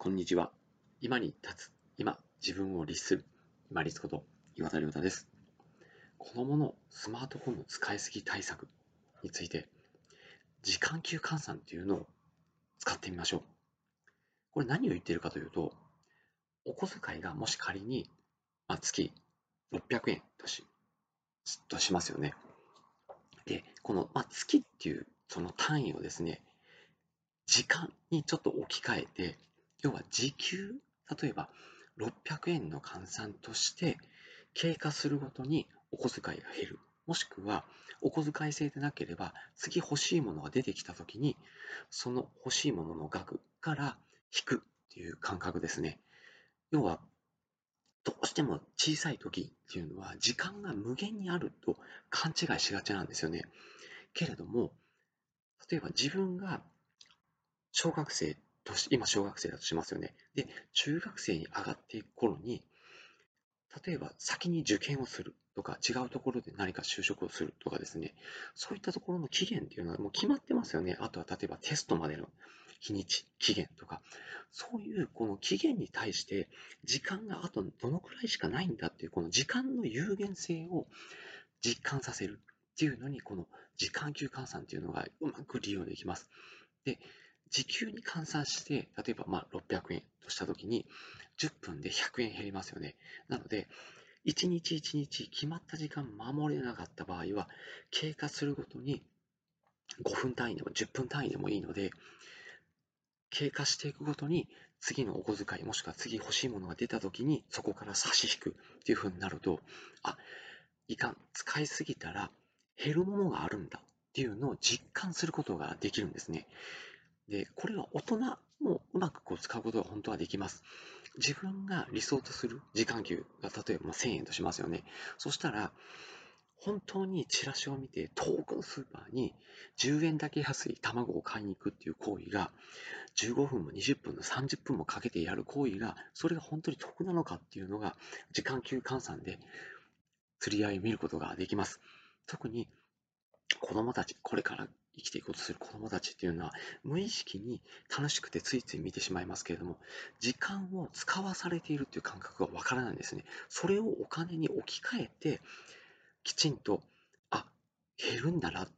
こんにちは。今に立つ、今、自分を律する、今立こと岩田亮太です。子供のスマートフォンの使いすぎ対策について、時間給換算というのを使ってみましょう。これ何を言っているかというと、お小遣いがもし仮に、まあ、月600円としとしますよね。で、この、まあ、月っていうその単位をですね、時間にちょっと置き換えて、要は時給、例えば600円の換算として、経過するごとにお小遣いが減る。もしくは、お小遣い制でなければ、次欲しいものが出てきたときに、その欲しいものの額から引くっていう感覚ですね。要は、どうしても小さい時っていうのは時間が無限にあると勘違いしがちなんですよね。けれども、例えば自分が小学生、今小学生だとしますよね。で、中学生に上がっていく頃に、例えば先に受験をするとか、違うところで何か就職をするとかですね、そういったところの期限っていうのはもう決まってますよね。あとは例えばテストまでの日にち、期限とか、そういうこの期限に対して時間があとどのくらいしかないんだっていうこの時間の有限性を実感させるっていうのにこの時間給換算っていうのがうまく利用できます。で、時給に換算して、例えばまあ600円としたときに、10分で100円減りますよね。なので、1日1日決まった時間守れなかった場合は、経過するごとに5分単位でも10分単位でもいいので、経過していくごとに次のお小遣いもしくは次欲しいものが出た時にそこから差し引くっていう風になるとあいかん使いすぎたら減るものがあるんだっていうのを実感することができるんですねで、これは大人もうまくこう使うことが本当はできます。自分が理想とする時間給が例えば1000円としますよね。そしたら、本当にチラシを見て遠くのスーパーに10円だけ安い卵を買いに行くっていう行為が15分も20分も30分もかけてやる行為がそれが本当に得なのかっていうのが時間給換算で釣り合いを見ることができます。特に子供たち、これから生きていこうとする子供たちっていうのは、無意識に楽しくてついつい見てしまいますけれども、時間を使わされているっていう感覚がわからないんですね。それをお金に置き換えて、きちんと、あ、減るんだな。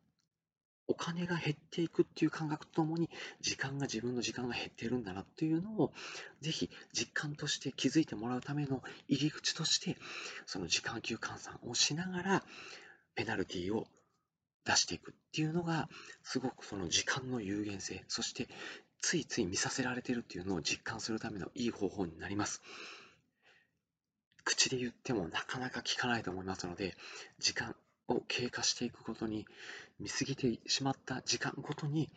お金が減っていくっていう感覚とともに、時間が自分の時間が減ってるんだなっていうのを、ぜひ実感として気づいてもらうための入り口として、その時間給換算をしながら、ペナルティを出していくっていうのが、すごくその時間の有限性、そしてついつい見させられてるっていうのを実感するためのいい方法になります。口で言ってもなかなか聞かないと思いますので、時間を経過していくことに、見過ぎてしまった時間ごとに、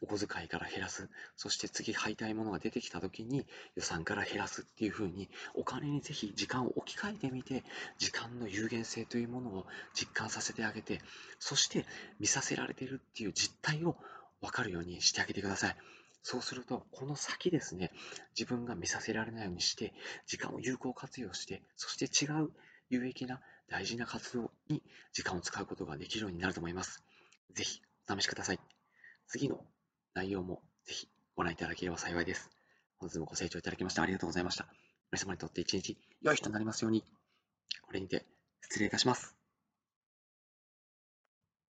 お小遣いから減らす、そして次買いたいものが出てきた時に予算から減らすっていう風に、お金にぜひ時間を置き換えてみて、時間の有限性というものを実感させてあげて、そして見させられてるっていう実態を分かるようにしてあげてください。そうすると、この先ですね、自分が見させられないようにして、時間を有効活用して、そして違う有益な大事な活動に時間を使うことができるようになると思います。ぜひお試しください。次の内容もぜひご覧いただければ幸いです。本日もご清聴いただきましてありがとうございました。皆様にとって一日良い日となりますように。これにて失礼いたします。